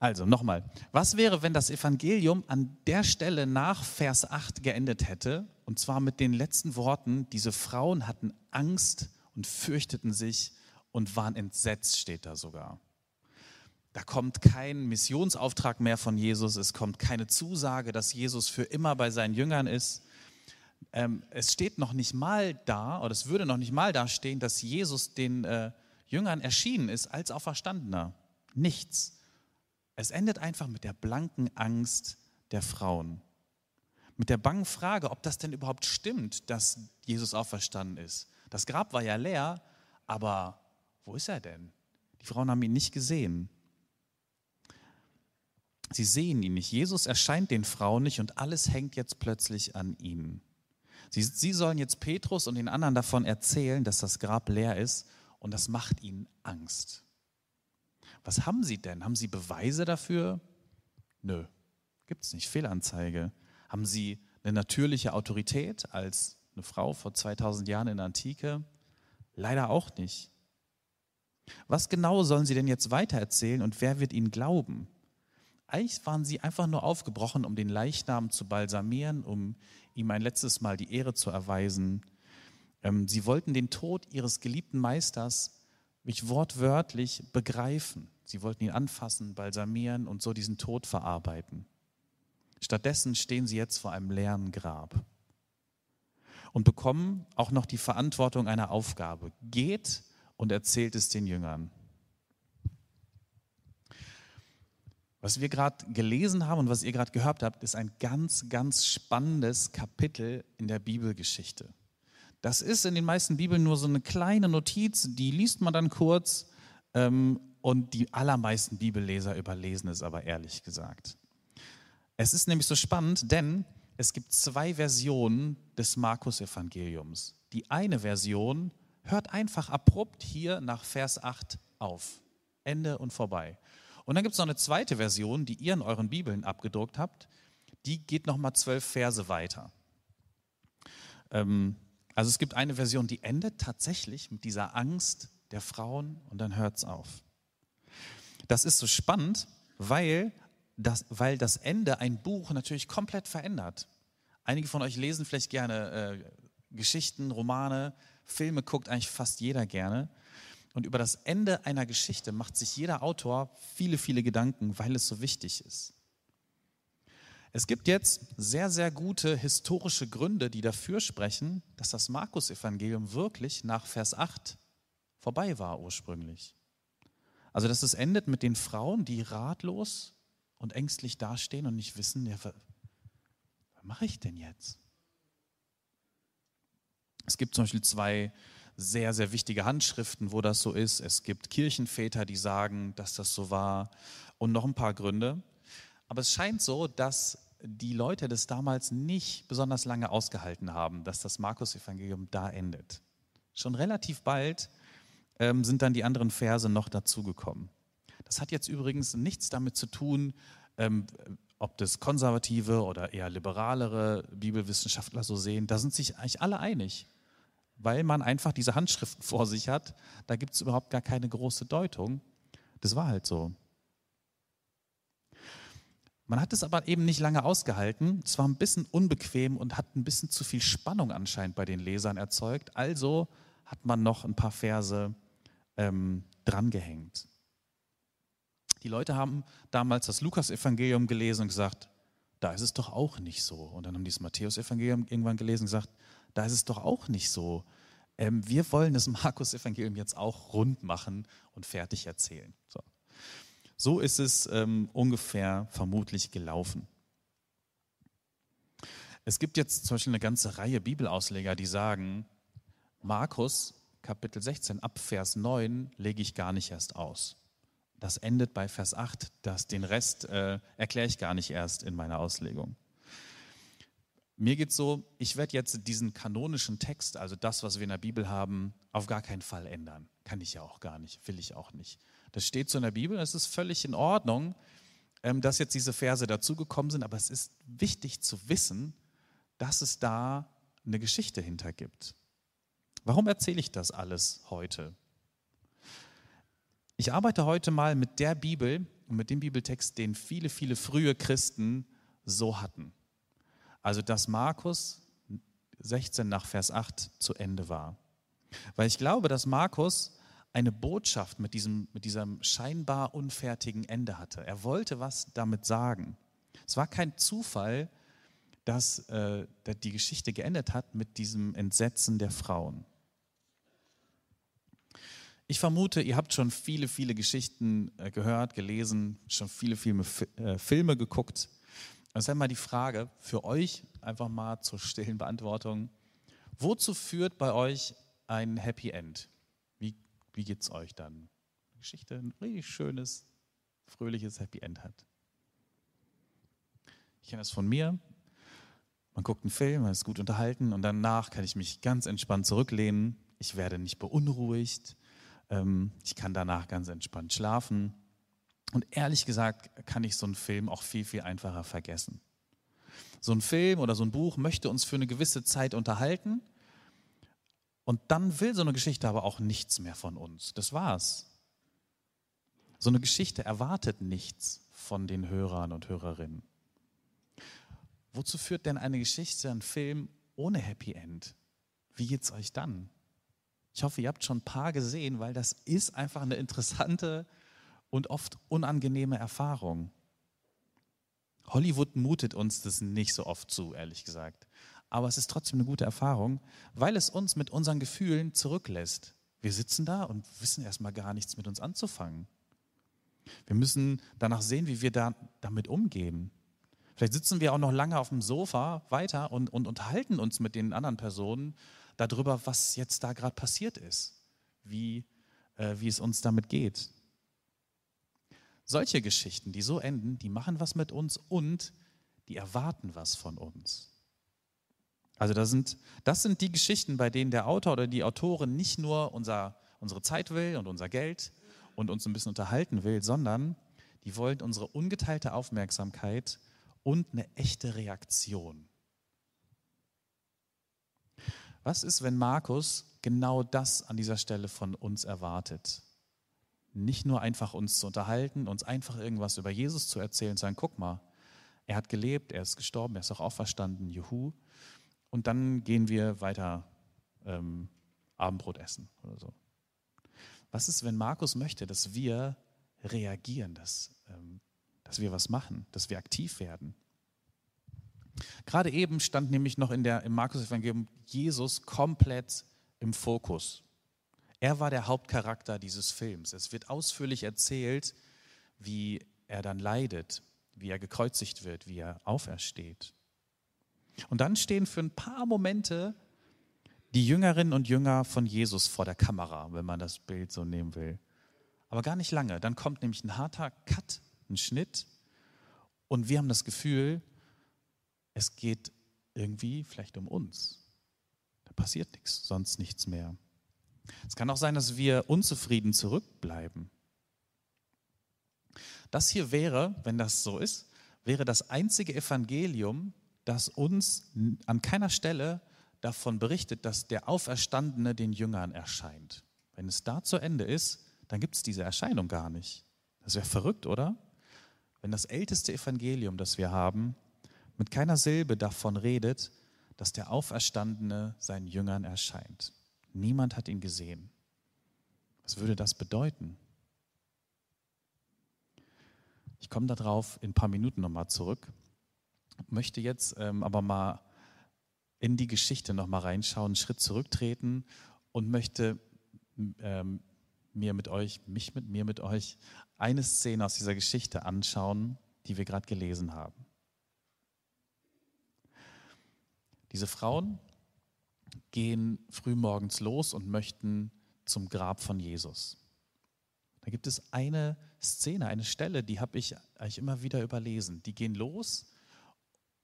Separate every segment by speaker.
Speaker 1: Also nochmal, was wäre, wenn das Evangelium an der Stelle nach Vers 8 geendet hätte? Und zwar mit den letzten Worten, diese Frauen hatten Angst und fürchteten sich und waren entsetzt, steht da sogar. Da kommt kein Missionsauftrag mehr von Jesus, es kommt keine Zusage, dass Jesus für immer bei seinen Jüngern ist. Ähm, es steht noch nicht mal da, oder es würde noch nicht mal da stehen, dass Jesus den äh, Jüngern erschienen ist als Auferstandener. Nichts. Es endet einfach mit der blanken Angst der Frauen. Mit der bangen Frage, ob das denn überhaupt stimmt, dass Jesus auferstanden ist. Das Grab war ja leer, aber wo ist er denn? Die Frauen haben ihn nicht gesehen. Sie sehen ihn nicht. Jesus erscheint den Frauen nicht und alles hängt jetzt plötzlich an ihnen. Sie, sie sollen jetzt Petrus und den anderen davon erzählen, dass das Grab leer ist und das macht ihnen Angst. Was haben Sie denn? Haben Sie Beweise dafür? Nö, gibt es nicht. Fehlanzeige. Haben Sie eine natürliche Autorität als eine Frau vor 2000 Jahren in der Antike? Leider auch nicht. Was genau sollen Sie denn jetzt weitererzählen und wer wird Ihnen glauben? Eigentlich waren sie einfach nur aufgebrochen, um den Leichnam zu balsamieren, um ihm ein letztes Mal die Ehre zu erweisen. Ähm, sie wollten den Tod ihres geliebten Meisters mich wortwörtlich begreifen. Sie wollten ihn anfassen, balsamieren und so diesen Tod verarbeiten. Stattdessen stehen sie jetzt vor einem leeren Grab und bekommen auch noch die Verantwortung einer Aufgabe. Geht und erzählt es den Jüngern. Was wir gerade gelesen haben und was ihr gerade gehört habt, ist ein ganz, ganz spannendes Kapitel in der Bibelgeschichte. Das ist in den meisten Bibeln nur so eine kleine Notiz, die liest man dann kurz ähm, und die allermeisten Bibelleser überlesen es aber ehrlich gesagt. Es ist nämlich so spannend, denn es gibt zwei Versionen des Markus-Evangeliums. Die eine Version hört einfach abrupt hier nach Vers 8 auf. Ende und vorbei. Und dann gibt es noch eine zweite Version, die ihr in euren Bibeln abgedruckt habt. Die geht nochmal zwölf Verse weiter. Ähm, also es gibt eine Version, die endet tatsächlich mit dieser Angst der Frauen und dann hört es auf. Das ist so spannend, weil das, weil das Ende ein Buch natürlich komplett verändert. Einige von euch lesen vielleicht gerne äh, Geschichten, Romane, Filme guckt eigentlich fast jeder gerne. Und über das Ende einer Geschichte macht sich jeder Autor viele, viele Gedanken, weil es so wichtig ist. Es gibt jetzt sehr, sehr gute historische Gründe, die dafür sprechen, dass das Markus-Evangelium wirklich nach Vers 8 vorbei war ursprünglich. Also, dass es endet mit den Frauen, die ratlos und ängstlich dastehen und nicht wissen, ja, was, was mache ich denn jetzt? Es gibt zum Beispiel zwei sehr, sehr wichtige Handschriften, wo das so ist. Es gibt Kirchenväter, die sagen, dass das so war und noch ein paar Gründe. Aber es scheint so, dass die Leute das damals nicht besonders lange ausgehalten haben, dass das Markus-Evangelium da endet. Schon relativ bald ähm, sind dann die anderen Verse noch dazugekommen. Das hat jetzt übrigens nichts damit zu tun, ähm, ob das konservative oder eher liberalere Bibelwissenschaftler so sehen. Da sind sich eigentlich alle einig, weil man einfach diese Handschriften vor sich hat. Da gibt es überhaupt gar keine große Deutung. Das war halt so. Man hat es aber eben nicht lange ausgehalten. Es war ein bisschen unbequem und hat ein bisschen zu viel Spannung anscheinend bei den Lesern erzeugt. Also hat man noch ein paar Verse ähm, drangehängt. Die Leute haben damals das Lukas-Evangelium gelesen und gesagt, da ist es doch auch nicht so. Und dann haben die das Matthäus-Evangelium irgendwann gelesen und gesagt, da ist es doch auch nicht so. Ähm, wir wollen das Markus-Evangelium jetzt auch rund machen und fertig erzählen. So, so ist es ähm, ungefähr vermutlich gelaufen. Es gibt jetzt zum Beispiel eine ganze Reihe Bibelausleger, die sagen, Markus Kapitel 16 ab Vers 9 lege ich gar nicht erst aus. Das endet bei Vers 8, das, den Rest äh, erkläre ich gar nicht erst in meiner Auslegung. Mir geht es so, ich werde jetzt diesen kanonischen Text, also das, was wir in der Bibel haben, auf gar keinen Fall ändern. Kann ich ja auch gar nicht, will ich auch nicht. Das steht so in der Bibel, es ist völlig in Ordnung, ähm, dass jetzt diese Verse dazugekommen sind, aber es ist wichtig zu wissen, dass es da eine Geschichte hinter gibt. Warum erzähle ich das alles heute? Ich arbeite heute mal mit der Bibel, und mit dem Bibeltext, den viele, viele frühe Christen so hatten. Also dass Markus 16 nach Vers 8 zu Ende war. Weil ich glaube, dass Markus eine Botschaft mit diesem, mit diesem scheinbar unfertigen Ende hatte. Er wollte was damit sagen. Es war kein Zufall, dass äh, die Geschichte geendet hat mit diesem Entsetzen der Frauen. Ich vermute, ihr habt schon viele, viele Geschichten äh, gehört, gelesen, schon viele Filme, äh, Filme geguckt. Das ist einmal die Frage für euch, einfach mal zur stillen Beantwortung. Wozu führt bei euch ein Happy End? Wie, geht es euch dann? Die Geschichte ein richtig schönes, fröhliches Happy End hat. Ich kenne das von mir. Man guckt einen Film, man ist gut unterhalten und danach kann ich mich ganz entspannt zurücklehnen. Ich werde nicht beunruhigt. Ähm, ich kann danach ganz entspannt schlafen. Und ehrlich gesagt kann ich so einen Film auch viel, viel einfacher vergessen. So ein Film oder so ein Buch möchte uns für eine gewisse Zeit unterhalten und dann will so eine Geschichte aber auch nichts mehr von uns. Das war's. So eine Geschichte erwartet nichts von den Hörern und Hörerinnen. Wozu führt denn eine Geschichte, ein Film ohne Happy End? Wie geht's euch dann? Ich hoffe, ihr habt schon ein paar gesehen, weil das ist einfach eine interessante und oft unangenehme Erfahrung. Hollywood mutet uns das nicht so oft zu, ehrlich gesagt. Aber es ist trotzdem eine gute Erfahrung, weil es uns mit unseren Gefühlen zurücklässt. Wir sitzen da und wissen erstmal gar nichts mit uns anzufangen. Wir müssen danach sehen, wie wir da, damit umgehen. Vielleicht sitzen wir auch noch lange auf dem Sofa weiter und, und unterhalten uns mit den anderen Personen darüber, was jetzt da gerade passiert ist, wie, äh, wie es uns damit geht. Solche Geschichten, die so enden, die machen was mit uns und die erwarten was von uns. Also das sind, das sind die Geschichten, bei denen der Autor oder die Autorin nicht nur unser, unsere Zeit will und unser Geld und uns ein bisschen unterhalten will, sondern die wollen unsere ungeteilte Aufmerksamkeit und eine echte Reaktion. Was ist, wenn Markus genau das an dieser Stelle von uns erwartet? Nicht nur einfach uns zu unterhalten, uns einfach irgendwas über Jesus zu erzählen sagen, guck mal, er hat gelebt, er ist gestorben, er ist auch auferstanden, juhu. Und dann gehen wir weiter ähm, Abendbrot essen oder so. Was ist, wenn Markus möchte, dass wir reagieren, dass, ähm, dass wir was machen, dass wir aktiv werden? Gerade eben stand nämlich noch in der, im Markus-Evangelium Jesus komplett im Fokus. Er war der Hauptcharakter dieses Films. Es wird ausführlich erzählt, wie er dann leidet, wie er gekreuzigt wird, wie er aufersteht. Und dann stehen für ein paar Momente die Jüngerinnen und Jünger von Jesus vor der Kamera, wenn man das Bild so nehmen will. Aber gar nicht lange. Dann kommt nämlich ein harter Cut, ein Schnitt. Und wir haben das Gefühl, es geht irgendwie vielleicht um uns. Da passiert nichts, sonst nichts mehr. Es kann auch sein, dass wir unzufrieden zurückbleiben. Das hier wäre, wenn das so ist, wäre das einzige Evangelium, das uns an keiner Stelle davon berichtet, dass der Auferstandene den Jüngern erscheint. Wenn es da zu Ende ist, dann gibt es diese Erscheinung gar nicht. Das wäre verrückt, oder? Wenn das älteste Evangelium, das wir haben, mit keiner Silbe davon redet, dass der Auferstandene seinen Jüngern erscheint. Niemand hat ihn gesehen. Was würde das bedeuten? Ich komme darauf in ein paar Minuten nochmal zurück, möchte jetzt ähm, aber mal in die Geschichte nochmal reinschauen, einen Schritt zurücktreten und möchte ähm, mir mit euch, mich mit mir mit euch, eine Szene aus dieser Geschichte anschauen, die wir gerade gelesen haben. Diese Frauen gehen frühmorgens los und möchten zum Grab von Jesus. Da gibt es eine Szene, eine Stelle, die habe ich eigentlich immer wieder überlesen. Die gehen los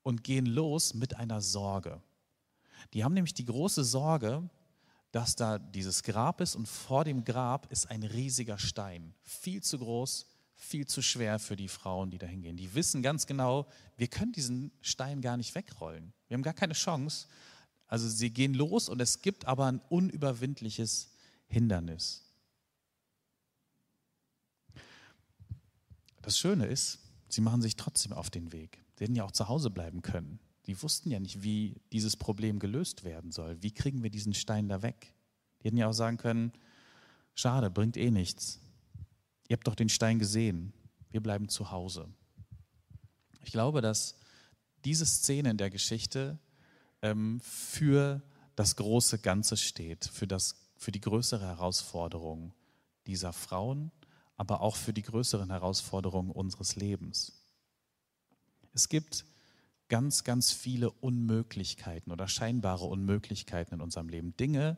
Speaker 1: und gehen los mit einer Sorge. Die haben nämlich die große Sorge, dass da dieses Grab ist und vor dem Grab ist ein riesiger Stein. Viel zu groß, viel zu schwer für die Frauen, die da hingehen. Die wissen ganz genau, wir können diesen Stein gar nicht wegrollen. Wir haben gar keine Chance. Also sie gehen los und es gibt aber ein unüberwindliches Hindernis. Das Schöne ist, sie machen sich trotzdem auf den Weg. Sie hätten ja auch zu Hause bleiben können. Die wussten ja nicht, wie dieses Problem gelöst werden soll. Wie kriegen wir diesen Stein da weg? Die hätten ja auch sagen können, schade, bringt eh nichts. Ihr habt doch den Stein gesehen. Wir bleiben zu Hause. Ich glaube, dass diese Szene in der Geschichte ähm, für das große Ganze steht, für, das, für die größere Herausforderung dieser Frauen, aber auch für die größeren Herausforderungen unseres Lebens. Es gibt ganz, ganz viele Unmöglichkeiten oder scheinbare Unmöglichkeiten in unserem Leben. Dinge,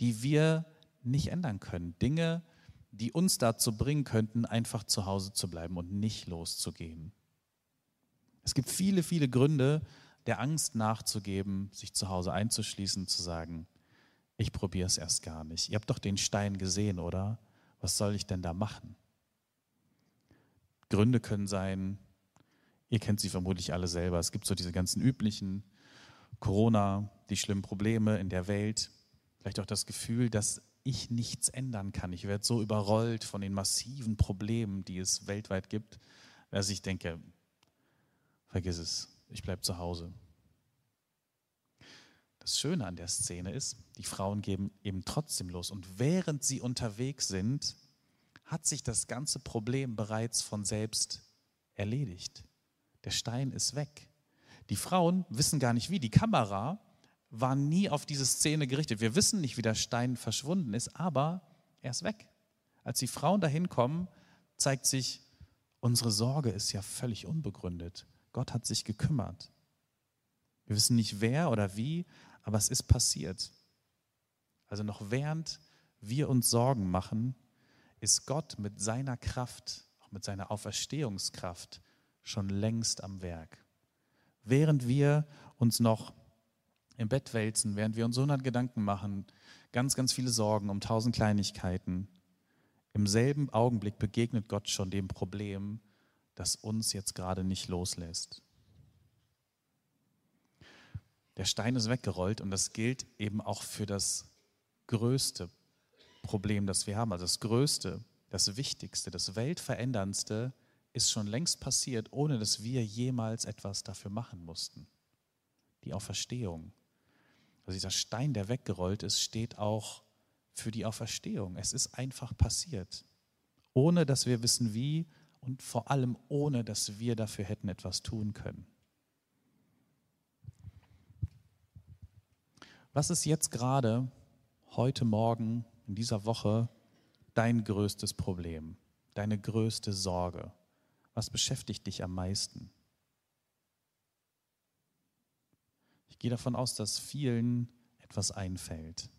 Speaker 1: die wir nicht ändern können. Dinge, die uns dazu bringen könnten, einfach zu Hause zu bleiben und nicht loszugehen. Es gibt viele, viele Gründe, der Angst nachzugeben, sich zu Hause einzuschließen, zu sagen, ich probiere es erst gar nicht. Ihr habt doch den Stein gesehen, oder? Was soll ich denn da machen? Gründe können sein, ihr kennt sie vermutlich alle selber. Es gibt so diese ganzen üblichen Corona, die schlimmen Probleme in der Welt, vielleicht auch das Gefühl, dass ich nichts ändern kann. Ich werde so überrollt von den massiven Problemen, die es weltweit gibt, dass ich denke, vergiss es, ich bleibe zu Hause. Das Schöne an der Szene ist, die Frauen geben eben trotzdem los. Und während sie unterwegs sind, hat sich das ganze Problem bereits von selbst erledigt. Der Stein ist weg. Die Frauen wissen gar nicht wie. Die Kamera war nie auf diese Szene gerichtet. Wir wissen nicht, wie der Stein verschwunden ist, aber er ist weg. Als die Frauen dahin kommen, zeigt sich, unsere Sorge ist ja völlig unbegründet. Gott hat sich gekümmert. Wir wissen nicht wer oder wie, aber es ist passiert. Also noch während wir uns Sorgen machen, ist Gott mit seiner Kraft, auch mit seiner Auferstehungskraft schon längst am Werk. Während wir uns noch im Bett wälzen, während wir uns 100 Gedanken machen, ganz, ganz viele Sorgen um tausend Kleinigkeiten, im selben Augenblick begegnet Gott schon dem Problem, das uns jetzt gerade nicht loslässt. Der Stein ist weggerollt und das gilt eben auch für das größte Problem, das wir haben. Also das größte, das wichtigste, das weltveränderndste ist schon längst passiert, ohne dass wir jemals etwas dafür machen mussten. Die Auferstehung. Also dieser Stein, der weggerollt ist, steht auch für die Auferstehung. Es ist einfach passiert, ohne dass wir wissen wie und vor allem ohne, dass wir dafür hätten etwas tun können. Was ist jetzt gerade, heute Morgen, in dieser Woche, dein größtes Problem, deine größte Sorge? Was beschäftigt dich am meisten? Ich gehe davon aus, dass vielen etwas einfällt.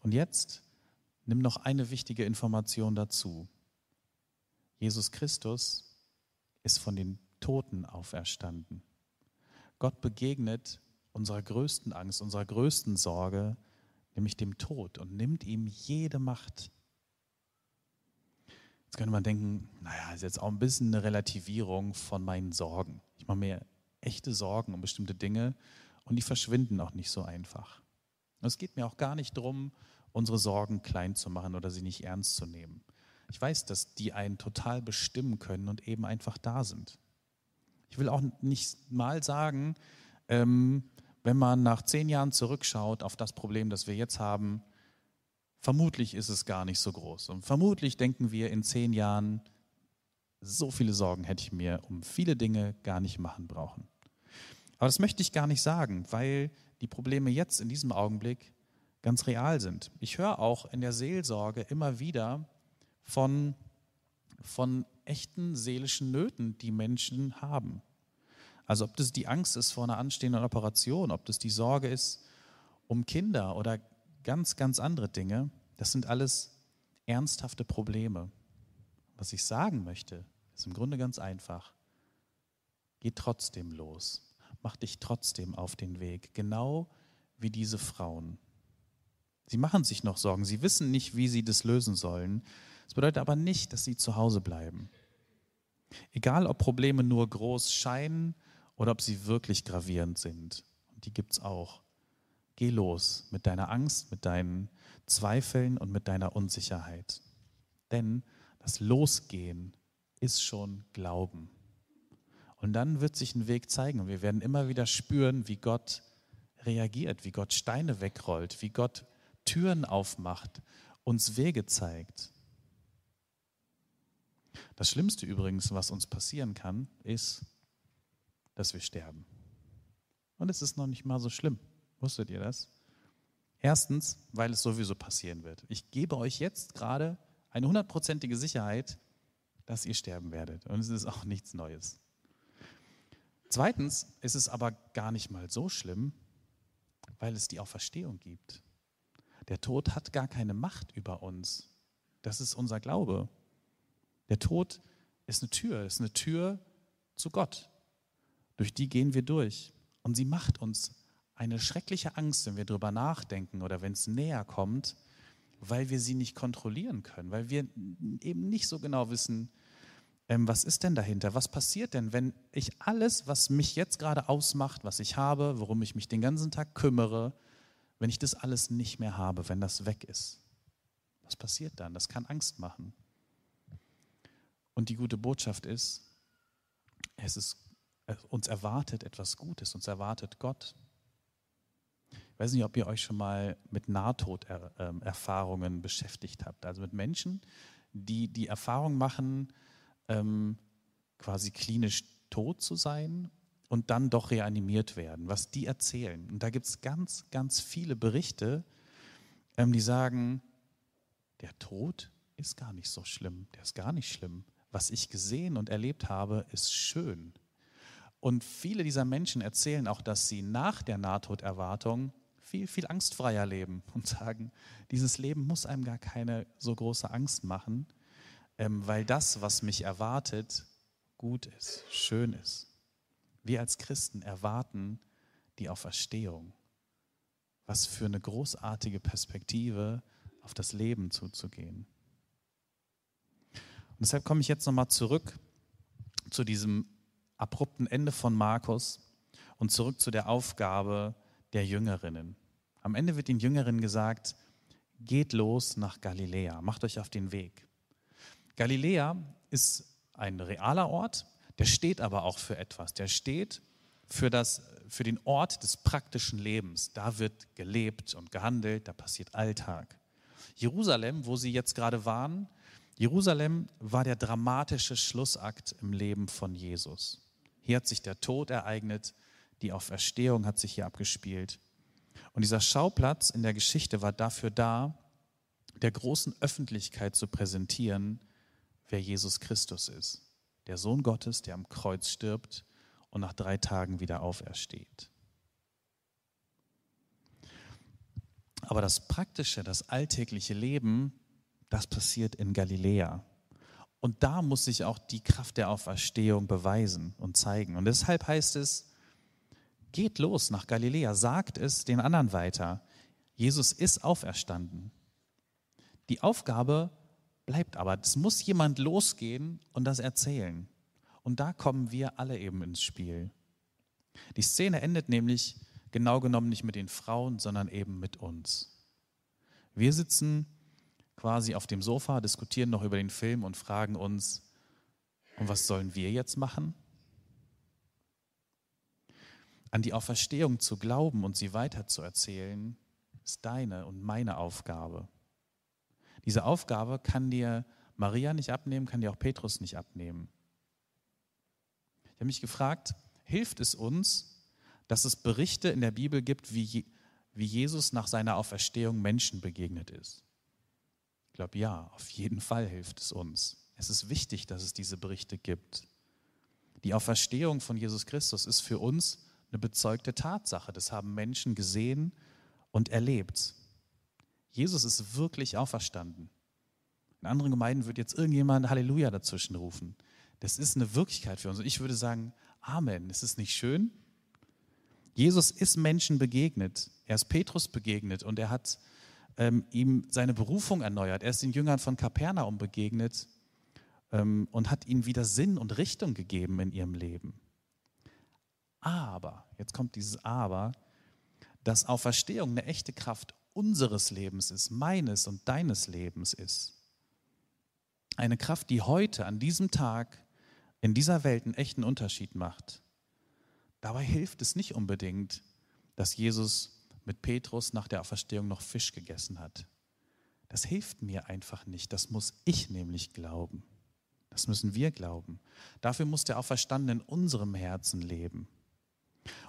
Speaker 1: Und jetzt nimm noch eine wichtige Information dazu. Jesus Christus ist von den Toten auferstanden. Gott begegnet unserer größten Angst, unserer größten Sorge, nämlich dem Tod, und nimmt ihm jede Macht. Jetzt könnte man denken, naja, ist jetzt auch ein bisschen eine Relativierung von meinen Sorgen. Ich mache mir echte Sorgen um bestimmte Dinge und die verschwinden auch nicht so einfach. Und es geht mir auch gar nicht darum, unsere Sorgen klein zu machen oder sie nicht ernst zu nehmen. Ich weiß, dass die einen total bestimmen können und eben einfach da sind. Ich will auch nicht mal sagen, ähm, wenn man nach zehn Jahren zurückschaut auf das Problem, das wir jetzt haben, vermutlich ist es gar nicht so groß. Und vermutlich denken wir in zehn Jahren, so viele Sorgen hätte ich mir um viele Dinge gar nicht machen brauchen. Aber das möchte ich gar nicht sagen, weil die Probleme jetzt in diesem Augenblick ganz real sind. Ich höre auch in der Seelsorge immer wieder, von, von echten seelischen Nöten, die Menschen haben. Also ob das die Angst ist vor einer anstehenden Operation, ob das die Sorge ist um Kinder oder ganz, ganz andere Dinge, das sind alles ernsthafte Probleme. Was ich sagen möchte, ist im Grunde ganz einfach. Geh trotzdem los. Mach dich trotzdem auf den Weg, genau wie diese Frauen. Sie machen sich noch Sorgen, sie wissen nicht, wie sie das lösen sollen. Das bedeutet aber nicht, dass sie zu Hause bleiben. Egal, ob Probleme nur groß scheinen oder ob sie wirklich gravierend sind. Und die gibt es auch. Geh los mit deiner Angst, mit deinen Zweifeln und mit deiner Unsicherheit. Denn das Losgehen ist schon Glauben. Und dann wird sich ein Weg zeigen und wir werden immer wieder spüren, wie Gott reagiert, wie Gott Steine wegrollt, wie Gott Türen aufmacht, uns Wege zeigt. Das Schlimmste übrigens, was uns passieren kann, ist, dass wir sterben. Und es ist noch nicht mal so schlimm. Wusstet ihr das? Erstens, weil es sowieso passieren wird. Ich gebe euch jetzt gerade eine hundertprozentige Sicherheit, dass ihr sterben werdet. Und es ist auch nichts Neues. Zweitens ist es aber gar nicht mal so schlimm, weil es die Auferstehung gibt. Der Tod hat gar keine Macht über uns. Das ist unser Glaube. Der Tod ist eine Tür, ist eine Tür zu Gott. Durch die gehen wir durch. Und sie macht uns eine schreckliche Angst, wenn wir darüber nachdenken oder wenn es näher kommt, weil wir sie nicht kontrollieren können, weil wir eben nicht so genau wissen, ähm, was ist denn dahinter? Was passiert denn, wenn ich alles, was mich jetzt gerade ausmacht, was ich habe, worum ich mich den ganzen Tag kümmere, wenn ich das alles nicht mehr habe, wenn das weg ist? Was passiert dann? Das kann Angst machen. Und die gute Botschaft ist, es ist uns erwartet etwas Gutes, uns erwartet Gott. Ich weiß nicht, ob ihr euch schon mal mit Nahtoderfahrungen ähm, beschäftigt habt, also mit Menschen, die die Erfahrung machen, ähm, quasi klinisch tot zu sein und dann doch reanimiert werden, was die erzählen. Und da gibt es ganz, ganz viele Berichte, ähm, die sagen, der Tod ist gar nicht so schlimm, der ist gar nicht schlimm. Was ich gesehen und erlebt habe, ist schön. Und viele dieser Menschen erzählen auch, dass sie nach der Nahtoderwartung viel, viel angstfreier leben und sagen, dieses Leben muss einem gar keine so große Angst machen, ähm, weil das, was mich erwartet, gut ist, schön ist. Wir als Christen erwarten die Auferstehung. Was für eine großartige Perspektive, auf das Leben zuzugehen. Und deshalb komme ich jetzt nochmal zurück zu diesem abrupten Ende von Markus und zurück zu der Aufgabe der Jüngerinnen. Am Ende wird den Jüngerinnen gesagt, geht los nach Galiläa, macht euch auf den Weg. Galiläa ist ein realer Ort, der steht aber auch für etwas. Der steht für, das, für den Ort des praktischen Lebens. Da wird gelebt und gehandelt, da passiert Alltag. Jerusalem, wo sie jetzt gerade waren, Jerusalem war der dramatische Schlussakt im Leben von Jesus. Hier hat sich der Tod ereignet, die Auferstehung hat sich hier abgespielt. Und dieser Schauplatz in der Geschichte war dafür da, der großen Öffentlichkeit zu präsentieren, wer Jesus Christus ist. Der Sohn Gottes, der am Kreuz stirbt und nach drei Tagen wieder aufersteht. Aber das praktische, das alltägliche Leben, das passiert in Galiläa. Und da muss sich auch die Kraft der Auferstehung beweisen und zeigen. Und deshalb heißt es, geht los nach Galiläa, sagt es den anderen weiter. Jesus ist auferstanden. Die Aufgabe bleibt aber, es muss jemand losgehen und das erzählen. Und da kommen wir alle eben ins Spiel. Die Szene endet nämlich genau genommen nicht mit den Frauen, sondern eben mit uns. Wir sitzen quasi auf dem Sofa, diskutieren noch über den Film und fragen uns, und was sollen wir jetzt machen? An die Auferstehung zu glauben und sie weiterzuerzählen, ist deine und meine Aufgabe. Diese Aufgabe kann dir Maria nicht abnehmen, kann dir auch Petrus nicht abnehmen. Ich habe mich gefragt, hilft es uns, dass es Berichte in der Bibel gibt, wie, wie Jesus nach seiner Auferstehung Menschen begegnet ist? Ich glaube, ja, auf jeden Fall hilft es uns. Es ist wichtig, dass es diese Berichte gibt. Die Auferstehung von Jesus Christus ist für uns eine bezeugte Tatsache. Das haben Menschen gesehen und erlebt. Jesus ist wirklich auferstanden. In anderen Gemeinden wird jetzt irgendjemand Halleluja dazwischen rufen. Das ist eine Wirklichkeit für uns. Und ich würde sagen, Amen. Ist es nicht schön? Jesus ist Menschen begegnet. Er ist Petrus begegnet und er hat ähm, ihm seine Berufung erneuert. Er ist den Jüngern von Kapernaum begegnet ähm, und hat ihnen wieder Sinn und Richtung gegeben in ihrem Leben. Aber, jetzt kommt dieses Aber, dass Auferstehung eine echte Kraft unseres Lebens ist, meines und deines Lebens ist. Eine Kraft, die heute, an diesem Tag, in dieser Welt einen echten Unterschied macht. Dabei hilft es nicht unbedingt, dass Jesus mit Petrus nach der Auferstehung noch Fisch gegessen hat. Das hilft mir einfach nicht. Das muss ich nämlich glauben. Das müssen wir glauben. Dafür muss der Auferstandene in unserem Herzen leben.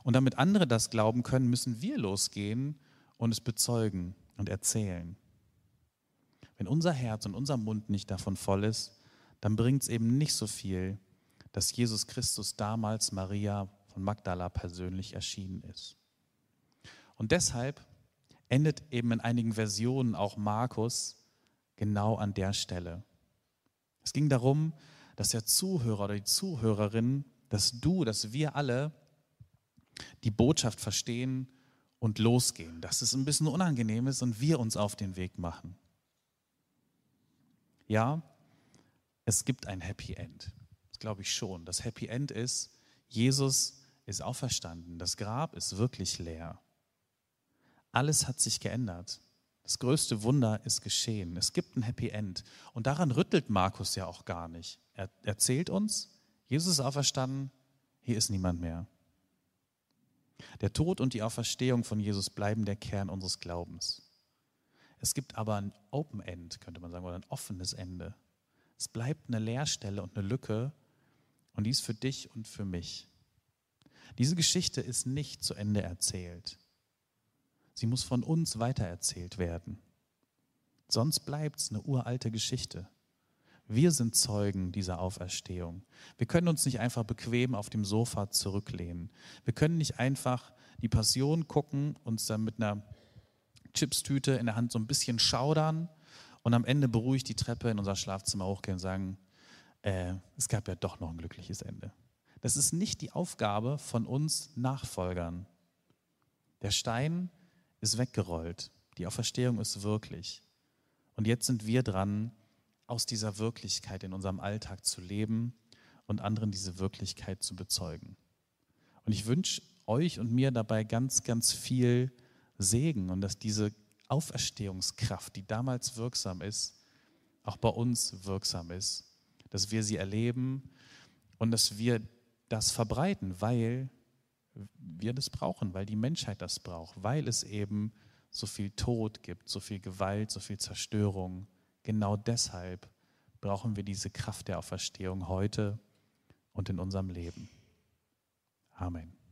Speaker 1: Und damit andere das glauben können, müssen wir losgehen und es bezeugen und erzählen. Wenn unser Herz und unser Mund nicht davon voll ist, dann bringt es eben nicht so viel, dass Jesus Christus damals Maria von Magdala persönlich erschienen ist. Und deshalb endet eben in einigen Versionen auch Markus genau an der Stelle. Es ging darum, dass der Zuhörer oder die Zuhörerin, dass du, dass wir alle die Botschaft verstehen und losgehen, dass es ein bisschen unangenehm ist und wir uns auf den Weg machen. Ja, es gibt ein Happy End. Das glaube ich schon. Das Happy End ist, Jesus ist auferstanden. Das Grab ist wirklich leer. Alles hat sich geändert. Das größte Wunder ist geschehen. Es gibt ein Happy End. Und daran rüttelt Markus ja auch gar nicht. Er erzählt uns, Jesus ist auferstanden, hier ist niemand mehr. Der Tod und die Auferstehung von Jesus bleiben der Kern unseres Glaubens. Es gibt aber ein Open End, könnte man sagen, oder ein offenes Ende. Es bleibt eine Leerstelle und eine Lücke und die ist für dich und für mich. Diese Geschichte ist nicht zu Ende erzählt. Sie muss von uns weitererzählt werden. Sonst bleibt es eine uralte Geschichte. Wir sind Zeugen dieser Auferstehung. Wir können uns nicht einfach bequem auf dem Sofa zurücklehnen. Wir können nicht einfach die Passion gucken, uns dann mit einer Chipstüte in der Hand so ein bisschen schaudern und am Ende beruhigt die Treppe in unser Schlafzimmer hochgehen und sagen, äh, es gab ja doch noch ein glückliches Ende. Das ist nicht die Aufgabe von uns Nachfolgern. Der Stein ist weggerollt. Die Auferstehung ist wirklich. Und jetzt sind wir dran, aus dieser Wirklichkeit in unserem Alltag zu leben und anderen diese Wirklichkeit zu bezeugen. Und ich wünsche euch und mir dabei ganz, ganz viel Segen und dass diese Auferstehungskraft, die damals wirksam ist, auch bei uns wirksam ist, dass wir sie erleben und dass wir das verbreiten, weil wir das brauchen, weil die Menschheit das braucht, weil es eben so viel Tod gibt, so viel Gewalt, so viel Zerstörung. Genau deshalb brauchen wir diese Kraft der Auferstehung heute und in unserem Leben. Amen.